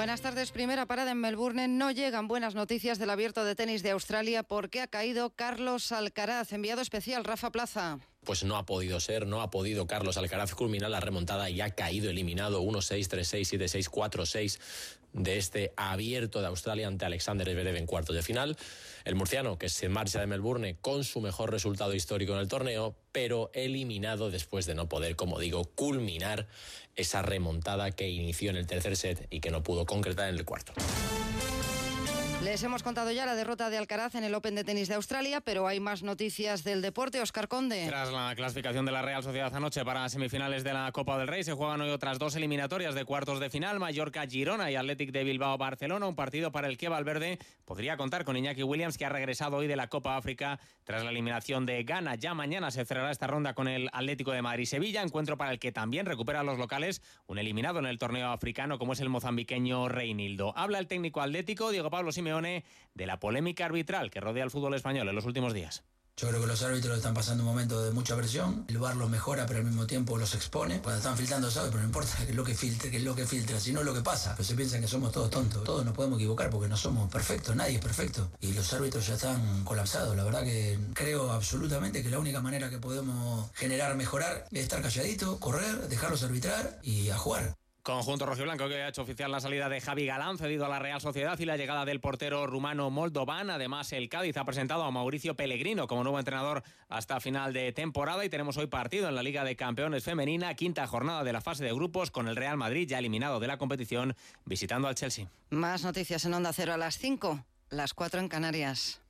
Buenas tardes. Primera parada en Melbourne. No llegan buenas noticias del abierto de tenis de Australia porque ha caído Carlos Alcaraz. Enviado especial Rafa Plaza pues no ha podido ser, no ha podido Carlos Alcaraz culminar la remontada y ha caído eliminado 1-6, 3-6, 7-6, 4-6 de este abierto de Australia ante Alexander Zverev en cuartos de final. El murciano que se marcha de Melbourne con su mejor resultado histórico en el torneo, pero eliminado después de no poder, como digo, culminar esa remontada que inició en el tercer set y que no pudo concretar en el cuarto. Les hemos contado ya la derrota de Alcaraz en el Open de Tenis de Australia, pero hay más noticias del deporte. Oscar Conde. Tras la clasificación de la Real Sociedad anoche para semifinales de la Copa del Rey, se juegan hoy otras dos eliminatorias de cuartos de final, Mallorca-Girona y Athletic de Bilbao-Barcelona, un partido para el que Valverde podría contar con Iñaki Williams, que ha regresado hoy de la Copa África tras la eliminación de Ghana. Ya mañana se cerrará esta ronda con el Atlético de Madrid-Sevilla, encuentro para el que también recupera los locales, un eliminado en el torneo africano como es el mozambiqueño Reinildo. Habla el técnico atlético, Diego Pablo Simeone de la polémica arbitral que rodea al fútbol español en los últimos días. Yo creo que los árbitros están pasando un momento de mucha presión. El VAR los mejora, pero al mismo tiempo los expone. Cuando están filtrando, sabe, pero no importa qué es lo que filtre, qué es lo que filtra, sino lo que pasa. Pero se piensan que somos todos tontos. Todos nos podemos equivocar porque no somos perfectos, nadie es perfecto. Y los árbitros ya están colapsados. La verdad que creo absolutamente que la única manera que podemos generar, mejorar, es estar calladito, correr, dejarlos arbitrar y a jugar. Conjunto rojiblanco que ha hecho oficial la salida de Javi Galán, cedido a la Real Sociedad, y la llegada del portero rumano Moldovan. Además, el Cádiz ha presentado a Mauricio Pellegrino como nuevo entrenador hasta final de temporada. Y tenemos hoy partido en la Liga de Campeones Femenina, quinta jornada de la fase de grupos, con el Real Madrid ya eliminado de la competición, visitando al Chelsea. Más noticias en Onda Cero a las 5, las 4 en Canarias.